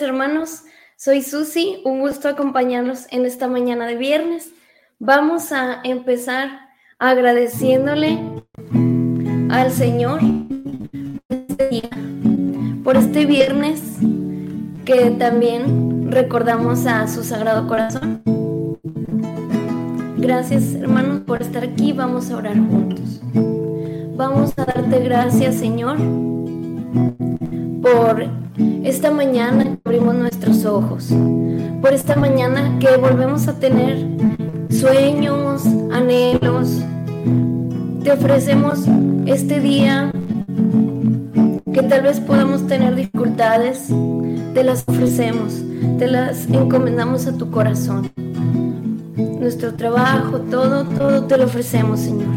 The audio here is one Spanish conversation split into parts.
Hermanos. Soy Susi, un gusto acompañarlos en esta mañana de viernes. Vamos a empezar agradeciéndole al Señor por este viernes que también recordamos a su Sagrado Corazón. Gracias hermanos por estar aquí, vamos a orar juntos. Vamos a darte gracias Señor por esta mañana que abrimos nuestros ojos, por esta mañana que volvemos a tener sueños, anhelos. Te ofrecemos este día que tal vez podamos tener dificultades, te las ofrecemos, te las encomendamos a tu corazón. Nuestro trabajo, todo, todo te lo ofrecemos, Señor.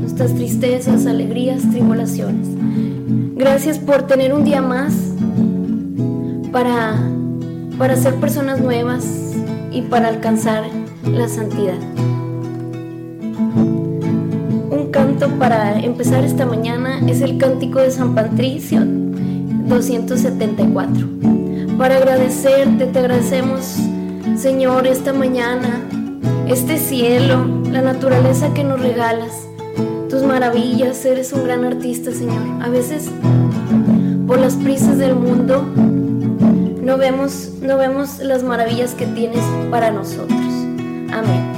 Nuestras tristezas, alegrías, tribulaciones. Gracias por tener un día más para, para ser personas nuevas y para alcanzar la santidad. Un canto para empezar esta mañana es el cántico de San Patricio 274. Para agradecerte, te agradecemos, Señor, esta mañana, este cielo, la naturaleza que nos regalas tus maravillas, eres un gran artista, Señor. A veces, por las prisas del mundo, no vemos, no vemos las maravillas que tienes para nosotros. Amén.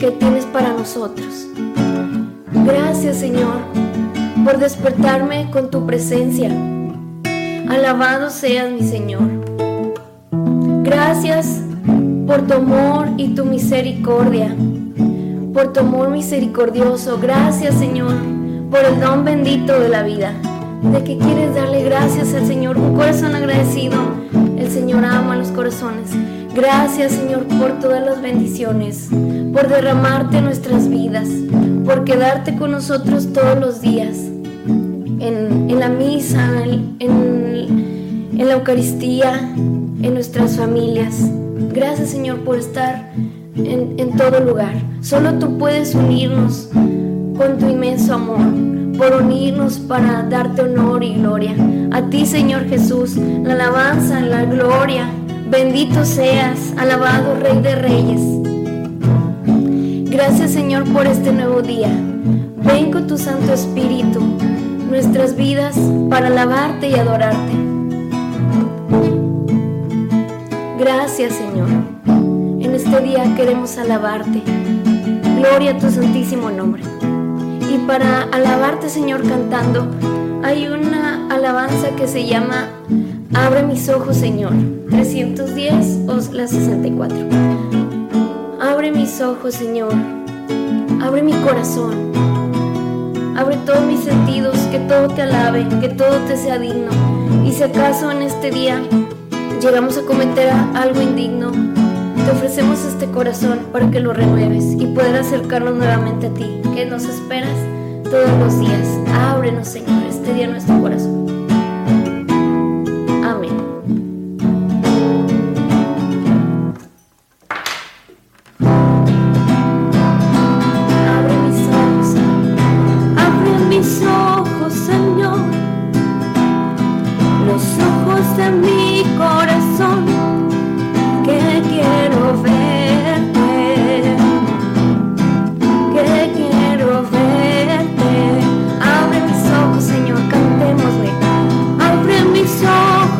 que tienes para nosotros. Gracias Señor por despertarme con tu presencia. Alabado seas mi Señor. Gracias por tu amor y tu misericordia, por tu amor misericordioso. Gracias Señor por el don bendito de la vida. De que quieres darle gracias al Señor, un corazón agradecido. El Señor ama los corazones. Gracias Señor por todas las bendiciones, por derramarte nuestras vidas, por quedarte con nosotros todos los días, en, la misa, en, la Eucaristía, en nuestras familias. Gracias Señor por estar en, en todo lugar. Solo tú puedes unirnos con tu inmenso amor por unirnos para darte honor y gloria. A ti, Señor Jesús, la alabanza, la gloria, Bendito seas, alabado Rey de Reyes. Gracias Señor por este nuevo día. Ven con tu Santo Espíritu nuestras vidas para alabarte y adorarte. Gracias Señor. En este día queremos alabarte. Gloria a tu santísimo nombre. Y para alabarte Señor cantando, hay una alabanza que se llama Abre mis ojos Señor. 310 o la 64. Abre mis ojos, Señor. Abre mi corazón. Abre todos mis sentidos, que todo te alabe, que todo te sea digno. Y si acaso en este día llegamos a cometer algo indigno, te ofrecemos este corazón para que lo renueves y poder acercarnos nuevamente a ti, que nos esperas todos los días. Ábrenos, Señor, este día nuestro corazón.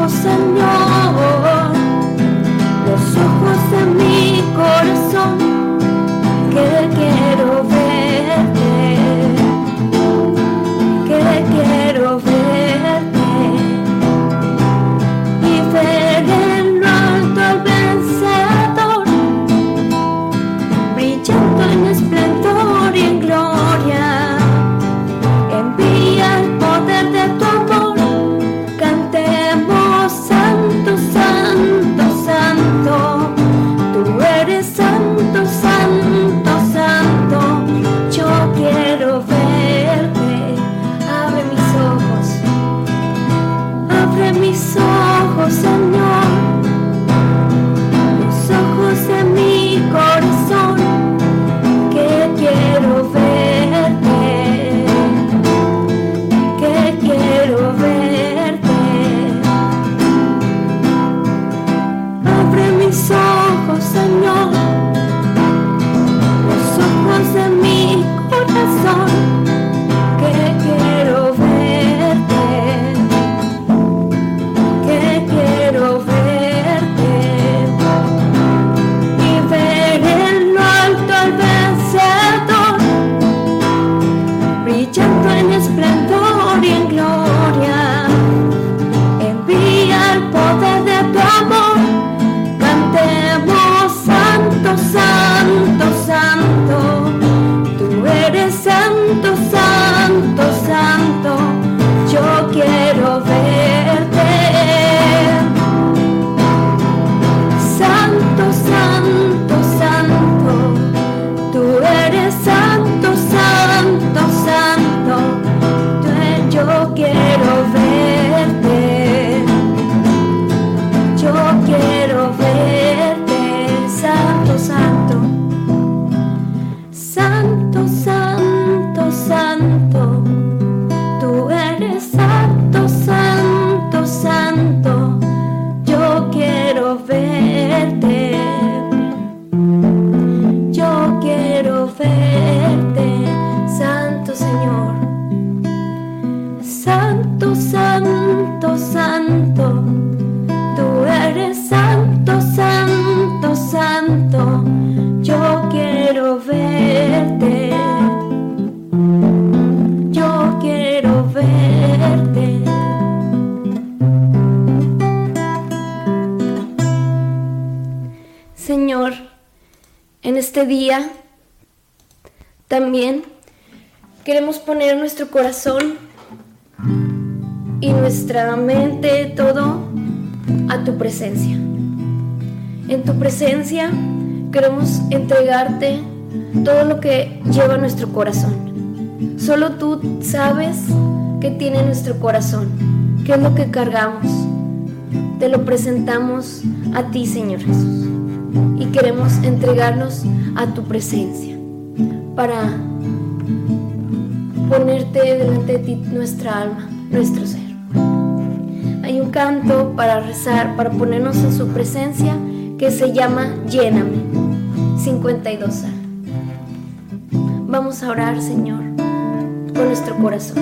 Santo, este día también queremos poner nuestro corazón y nuestra mente, todo a tu presencia. En tu presencia queremos entregarte todo lo que lleva nuestro corazón. Solo tú sabes qué tiene nuestro corazón, qué es lo que cargamos. Te lo presentamos a ti, Señor Jesús. Y queremos entregarnos a tu presencia para ponerte delante de ti nuestra alma, nuestro ser. Hay un canto para rezar, para ponernos en su presencia que se llama Lléname, 52 a Vamos a orar, Señor, con nuestro corazón.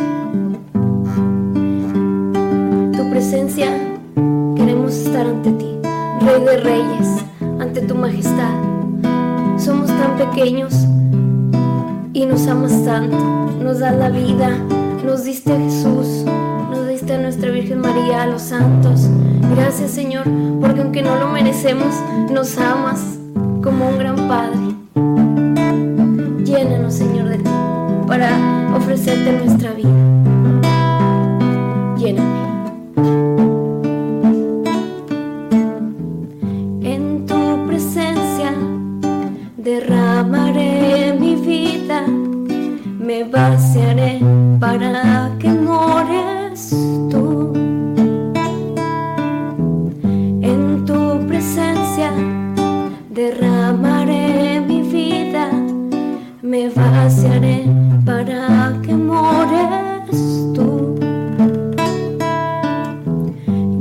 Tu presencia queremos estar ante ti, Rey de Reyes, ante tu majestad. Somos tan pequeños y nos amas tanto. Nos das la vida, nos diste a Jesús, nos diste a nuestra Virgen María, a los santos. Gracias Señor, porque aunque no lo merecemos, nos amas como un gran Padre. Llénanos, Señor, de ti para ofrecerte nuestra vida.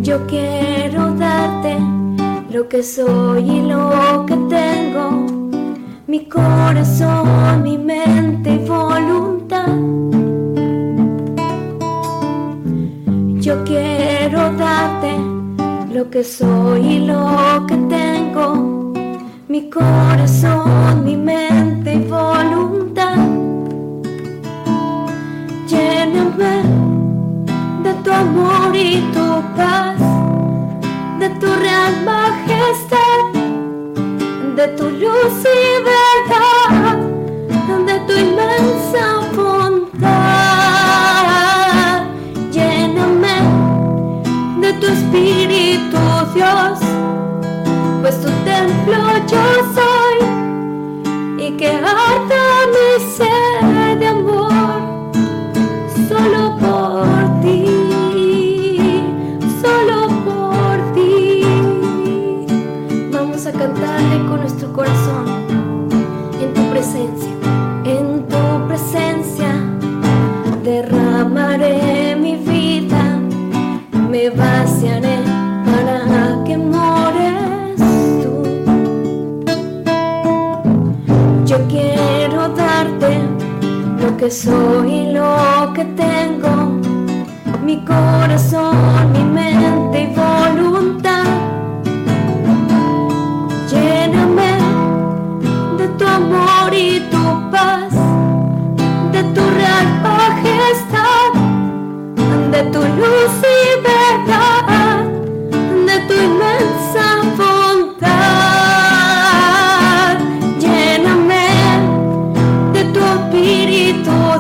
Yo quiero darte lo que soy y lo que tengo, mi corazón, mi mente y voluntad. Yo quiero darte lo que soy y lo que tengo, mi corazón, mi mente y voluntad. Lléname de tu amor y tu paz, real majestad, de tu luz y verdad, de tu inmensa bondad. Lléname de tu espíritu, Dios pues tu templo yo soy y que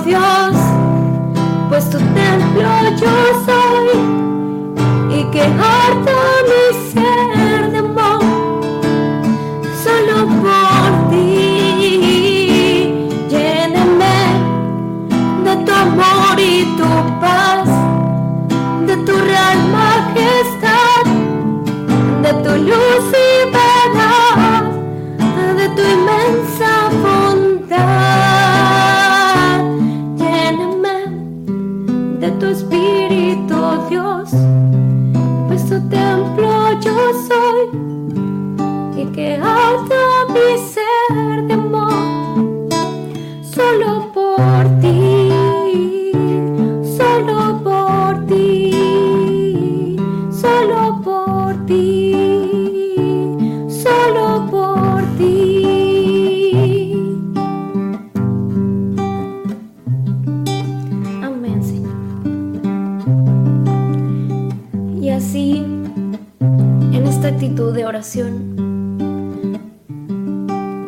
Dios, pues tu templo yo soy y que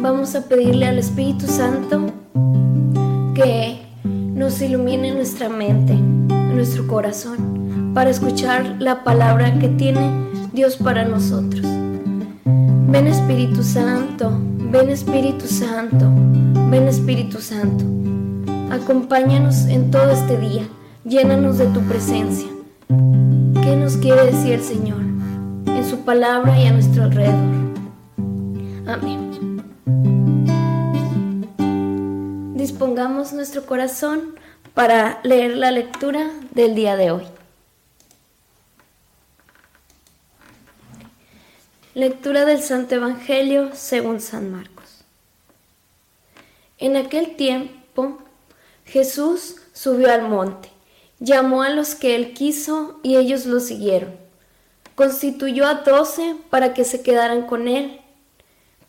vamos a pedirle al Espíritu Santo que nos ilumine nuestra mente, nuestro corazón, para escuchar la palabra que tiene Dios para nosotros. Ven Espíritu Santo, ven Espíritu Santo, ven Espíritu Santo. Acompáñanos en todo este día, llénanos de tu presencia. ¿Qué nos quiere decir el Señor en su palabra y a nuestro alrededor? Amén. Dispongamos nuestro corazón para leer la lectura del día de hoy. Lectura del Santo Evangelio según San Marcos. En aquel tiempo Jesús subió al monte, llamó a los que él quiso y ellos lo siguieron. Constituyó a doce para que se quedaran con él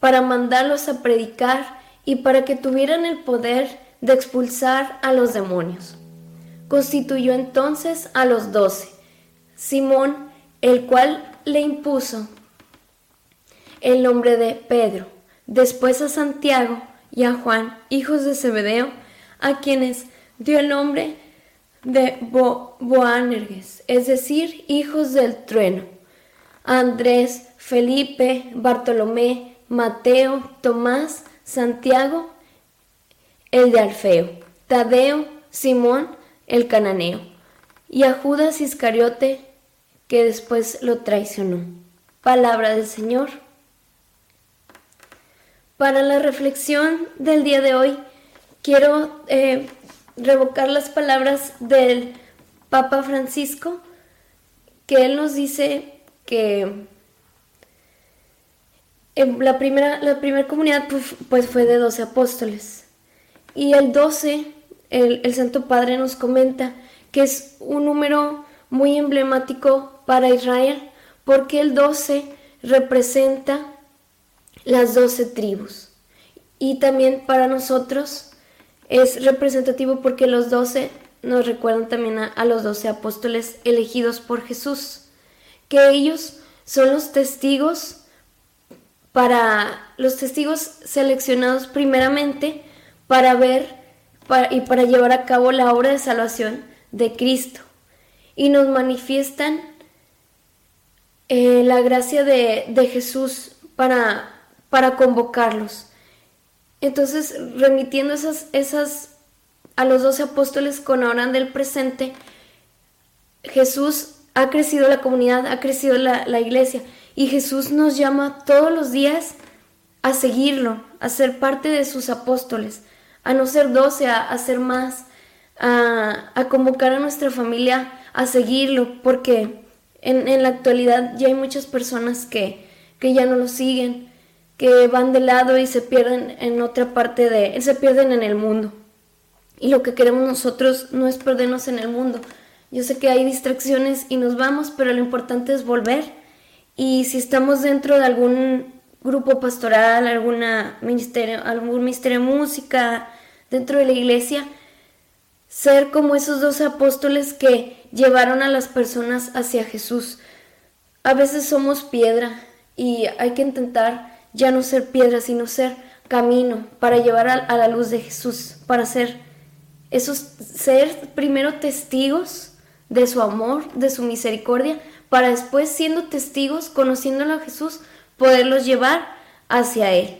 para mandarlos a predicar y para que tuvieran el poder de expulsar a los demonios. Constituyó entonces a los doce, Simón, el cual le impuso el nombre de Pedro, después a Santiago y a Juan, hijos de Zebedeo, a quienes dio el nombre de Boanerges, es decir, hijos del trueno, Andrés, Felipe, Bartolomé, Mateo, Tomás, Santiago, el de Alfeo, Tadeo, Simón, el cananeo, y a Judas Iscariote, que después lo traicionó. Palabra del Señor. Para la reflexión del día de hoy, quiero eh, revocar las palabras del Papa Francisco, que él nos dice que la primera, la comunidad pues, fue de 12 apóstoles. Y el 12, el, el Santo Padre nos comenta que es un número muy emblemático para Israel, porque el 12 representa las 12 tribus. Y también para nosotros es representativo porque los 12 nos recuerdan también a, a los 12 apóstoles elegidos por Jesús, que ellos son los testigos para los testigos seleccionados primeramente para ver y para llevar a cabo la obra de salvación de Cristo. Y nos manifiestan eh, la gracia de, Jesús para, para convocarlos. Entonces, remitiendo esas, esas a los doce apóstoles con ahora del presente, Jesús ha crecido la comunidad, ha crecido la, la iglesia y Jesús nos llama todos los días a seguirlo, a ser parte de sus apóstoles, a no ser doce, a, ser más, a, convocar a nuestra familia a seguirlo, porque en, la actualidad ya hay muchas personas que, que ya no lo siguen, que van de lado y se pierden en otra parte de, se pierden en el mundo. Y lo que queremos nosotros no es perdernos en el mundo. Yo sé que hay distracciones y nos vamos, pero lo importante es volver y si estamos dentro de algún grupo pastoral, alguna ministerio, algún ministerio de música, dentro de la iglesia, ser como esos dos apóstoles que llevaron a las personas hacia Jesús. A veces somos piedra y hay que intentar ya no ser piedra, sino ser camino para llevar a, la luz de Jesús, para ser esos, ser primero testigos de su amor, de su misericordia, para después, siendo testigos, conociéndolo a Jesús, poderlos llevar hacia Él.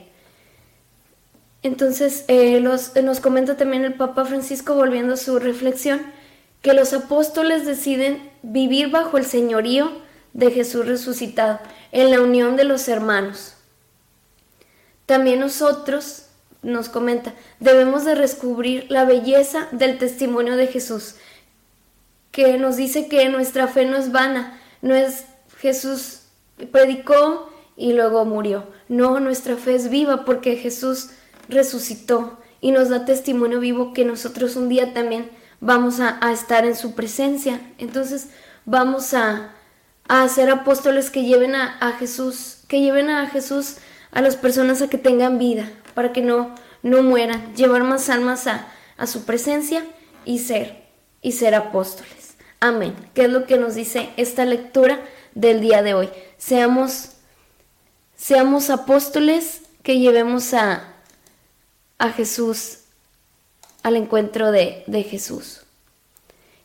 Entonces, eh, nos comenta también el Papa Francisco, volviendo a su reflexión, que los apóstoles deciden vivir bajo el señorío de Jesús resucitado, en la unión de los hermanos. También nosotros, nos comenta, debemos de descubrir la belleza del testimonio de Jesús, que nos dice que nuestra fe no es vana, no es Jesús predicó y luego murió. No, nuestra fe es viva porque Jesús resucitó y nos da testimonio vivo que nosotros un día también vamos a, estar en su presencia. Entonces vamos a, a ser apóstoles que lleven a, Jesús, que lleven a Jesús a las personas a que tengan vida, para que no, no mueran, llevar más almas a, a su presencia y ser, y ser apóstoles. Amén. ¿Qué es lo que nos dice esta lectura del día de hoy? Seamos, seamos apóstoles que llevemos a, a Jesús, al encuentro de, de Jesús.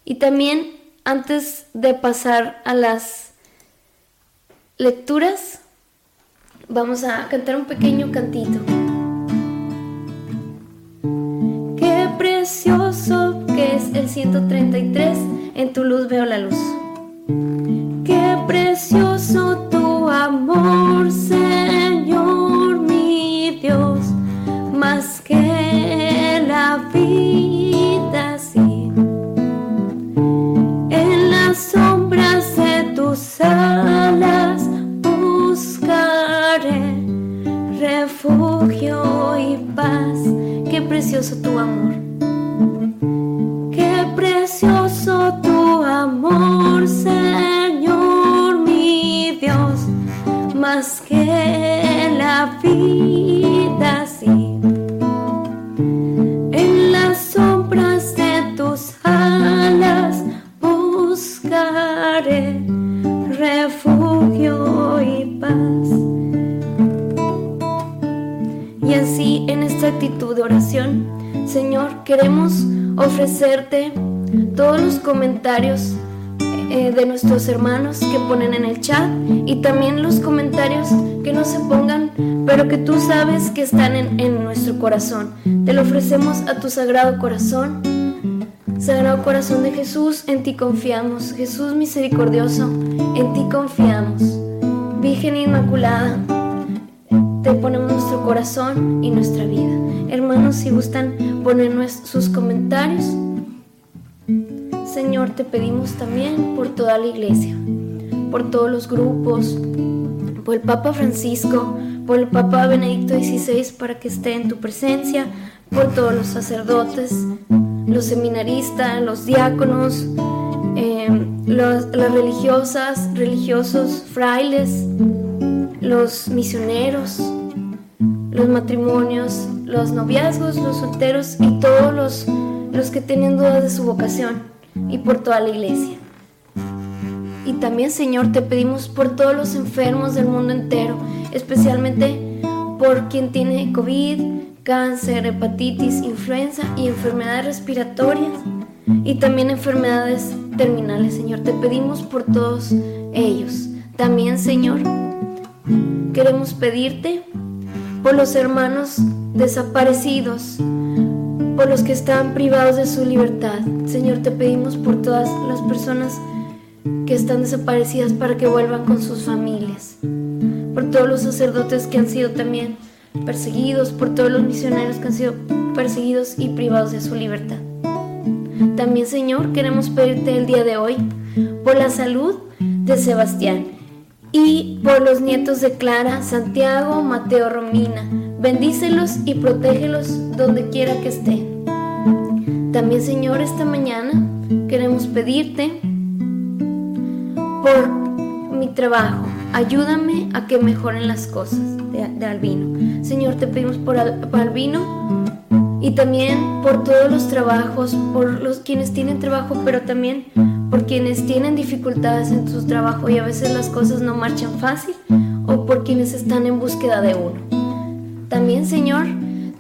Y también antes de pasar a las lecturas, vamos a cantar un pequeño cantito. Qué precioso que es el 133, en tu luz veo la luz. Qué precioso tu amor, Señor nuestros hermanos que ponen en el chat y también los comentarios que no se pongan, pero que tú sabes que están en, en nuestro corazón. Te lo ofrecemos a tu sagrado corazón. Sagrado corazón de Jesús, en ti confiamos. Jesús misericordioso, en ti confiamos. Virgen Inmaculada, te ponemos nuestro corazón y nuestra vida. Hermanos, si gustan poner sus comentarios, Señor, te pedimos también por toda la iglesia, por todos los grupos, por el Papa Francisco, por el Papa Benedicto XVI para que esté en tu presencia, por todos los sacerdotes, los seminaristas, los diáconos, eh, las religiosas, religiosos, frailes, los misioneros, los matrimonios, los noviazgos, los solteros y todos los, los que tienen dudas de su vocación y por toda la iglesia. Y también, Señor, te pedimos por todos los enfermos del mundo entero, especialmente por quien tiene COVID, cáncer, hepatitis, influenza y enfermedades respiratorias y también enfermedades terminales, Señor. Te pedimos por todos ellos. También, Señor, queremos pedirte por los hermanos desaparecidos, por los que están privados de su libertad. Señor, te pedimos por todas las personas que están desaparecidas para que vuelvan con sus familias, por todos los sacerdotes que han sido también perseguidos, por todos los misioneros que han sido perseguidos y privados de su libertad. También, Señor, queremos pedirte el día de hoy por la salud de Sebastián y por los nietos de Clara, Santiago, Mateo, Romina. Bendícelos y protégelos donde quiera que estén. También, Señor, esta mañana queremos pedirte por mi trabajo. Ayúdame a que mejoren las cosas de, Albino. Señor, te pedimos por, por Albino y también por todos los trabajos, por los quienes tienen trabajo, pero también por quienes tienen dificultades en su trabajo y a veces las cosas no marchan fácil, o por quienes están en búsqueda de uno. También, Señor,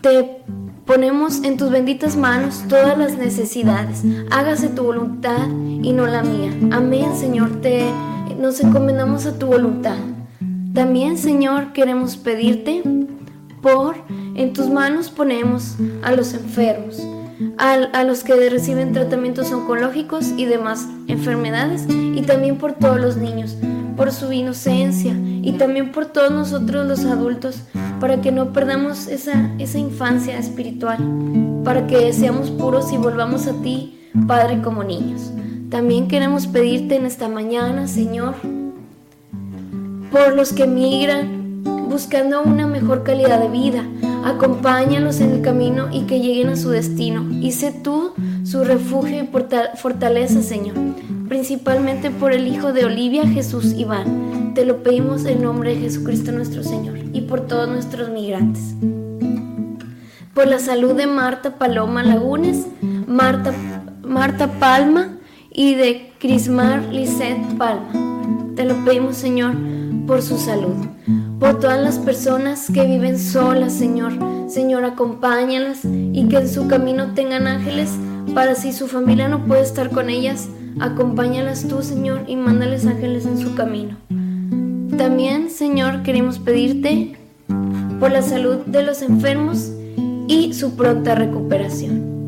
te ponemos en tus benditas manos todas las necesidades. Hágase tu voluntad y no la mía. Amén, Señor. Te nos encomendamos a tu voluntad. También, Señor, queremos pedirte por en tus manos ponemos a los enfermos, a, los que reciben tratamientos oncológicos y demás enfermedades, y también por todos los niños, por su inocencia, y también por todos nosotros los adultos, para que no perdamos esa, esa infancia espiritual, para que seamos puros y volvamos a ti, Padre, como niños. También queremos pedirte en esta mañana, Señor, por los que migran buscando una mejor calidad de vida. Acompáñalos en el camino y que lleguen a su destino. Y sé tú su refugio y fortaleza, Señor. Principalmente por el Hijo de Olivia, Jesús Iván. Te lo pedimos en nombre de Jesucristo nuestro Señor y por todos nuestros migrantes. Por la salud de Marta Paloma Lagunes, Marta, Marta Palma, y de Crismar Lisset Palma. Te lo pedimos, Señor, por su salud. Por todas las personas que viven solas, Señor. Señor, acompáñalas y que en su camino tengan ángeles para si su familia no puede estar con ellas, acompáñalas tú, Señor, y mándales ángeles en su camino. También, Señor, queremos pedirte por la salud de los enfermos y su pronta recuperación.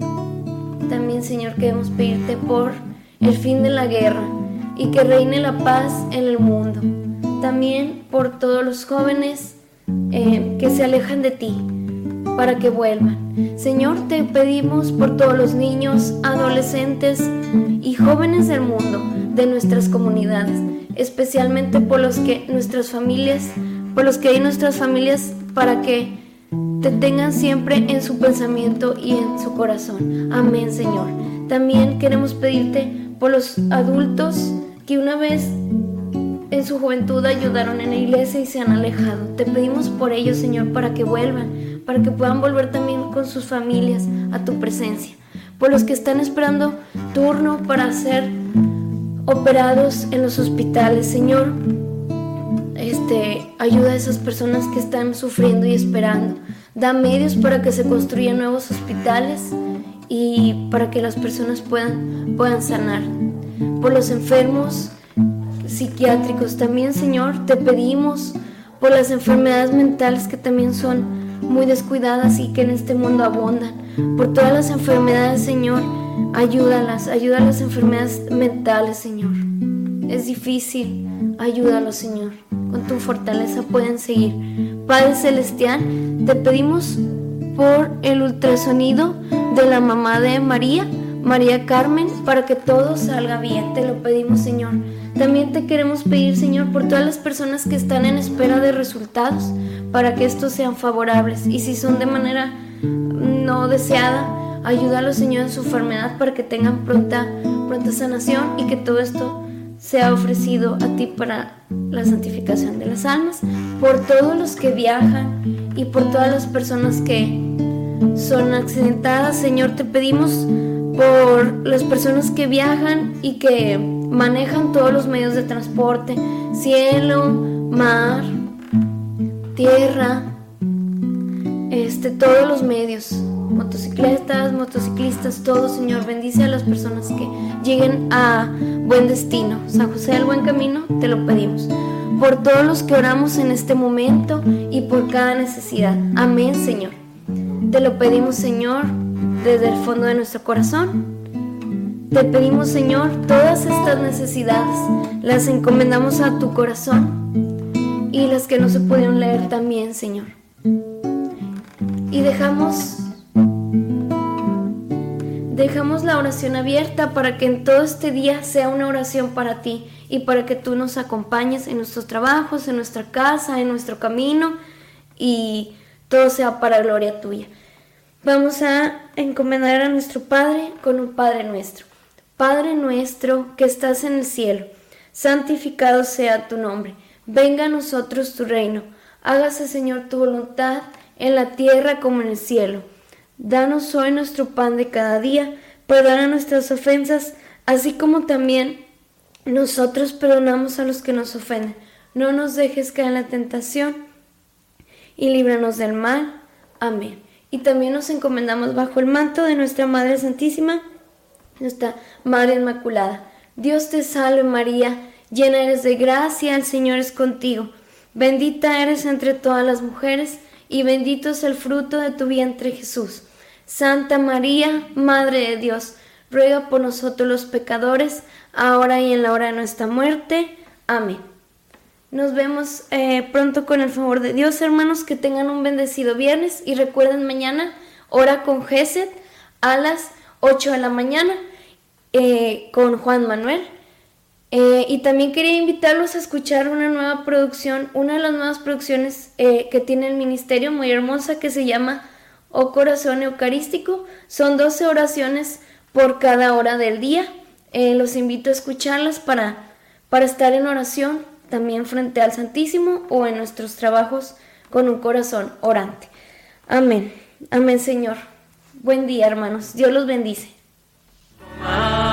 También, Señor, queremos pedirte por el fin de la guerra y que reine la paz en el mundo. También por todos los jóvenes eh, que se alejan de ti, para que vuelvan. Señor, te pedimos por todos los niños, adolescentes y jóvenes del mundo, de nuestras comunidades, especialmente por los que nuestras familias, por los que hay nuestras familias, para que te tengan siempre en su pensamiento y en su corazón. Amén, Señor. También queremos pedirte por los adultos que una vez en su juventud ayudaron en la iglesia y se han alejado. Te pedimos por ellos, Señor, para que vuelvan, para que puedan volver también con sus familias a tu presencia. Por los que están esperando turno para ser operados en los hospitales, Señor, este, ayuda a esas personas que están sufriendo y esperando. Da medios para que se construyan nuevos hospitales y para que las personas puedan, puedan sanar. Por los enfermos psiquiátricos también, Señor, te pedimos por las enfermedades mentales que también son muy descuidadas y que en este mundo abundan. Por todas las enfermedades, Señor, ayúdalas, ayuda a las enfermedades mentales, Señor. Es difícil, ayúdalos, Señor. Con tu fortaleza pueden seguir. Padre Celestial, te pedimos por el ultrasonido de la mamá de María, María Carmen, para que todo salga bien. Te lo pedimos, Señor. También te queremos pedir, Señor, por todas las personas que están en espera de resultados, para que estos sean favorables. Y si son de manera no deseada, ayúdalos, Señor, en su enfermedad para que tengan pronta, pronta sanación y que todo esto sea ofrecido a ti para la santificación de las almas, por todos los que viajan y por todas las personas que son accidentadas. Señor, te pedimos por las personas que viajan y que manejan todos los medios de transporte, cielo, mar, tierra, este, todos los medios, motocicletas, motociclistas, todo, Señor, bendice a las personas que lleguen a buen destino. San José del buen camino, te lo pedimos. Por todos los que oramos en este momento y por cada necesidad. Amén, Señor. Te lo pedimos, Señor, desde el fondo de nuestro corazón. Te pedimos, Señor, todas estas necesidades, las encomendamos a tu corazón y las que no se pudieron leer también, Señor. Y dejamos dejamos la oración abierta para que en todo este día sea una oración para ti y para que tú nos acompañes en nuestros trabajos, en nuestra casa, en nuestro camino y todo sea para gloria tuya. Vamos a encomendar a nuestro Padre con un Padre nuestro. Padre nuestro que estás en el cielo, santificado sea tu nombre. Venga a nosotros tu reino. Hágase, Señor, tu voluntad en la tierra como en el cielo. Danos hoy nuestro pan de cada día. Perdona nuestras ofensas, así como también nosotros perdonamos a los que nos ofenden. No nos dejes caer en la tentación y líbranos del mal. Amén y también nos encomendamos bajo el manto de nuestra Madre Santísima, nuestra Madre Inmaculada. Dios te salve María, llena eres de gracia, el Señor es contigo. Bendita eres entre todas las mujeres, y bendito es el fruto de tu vientre Jesús. Santa María, Madre de Dios, ruega por nosotros los pecadores, ahora y en la hora de nuestra muerte. Amén. Nos vemos eh, pronto con el favor de Dios, hermanos. Que tengan un bendecido viernes y recuerden mañana, hora con Geset a las 8 de la mañana eh, con Juan Manuel. Eh, y también quería invitarlos a escuchar una nueva producción, una de las nuevas producciones que tiene el ministerio, muy hermosa, que se llama O Corazón Eucarístico. Son 12 oraciones por cada hora del día. los invito a escucharlas para, para estar en oración también frente al Santísimo o en nuestros trabajos con un corazón orante. Amén. Amén, Señor. Buen día, hermanos. Dios los bendice. Ah.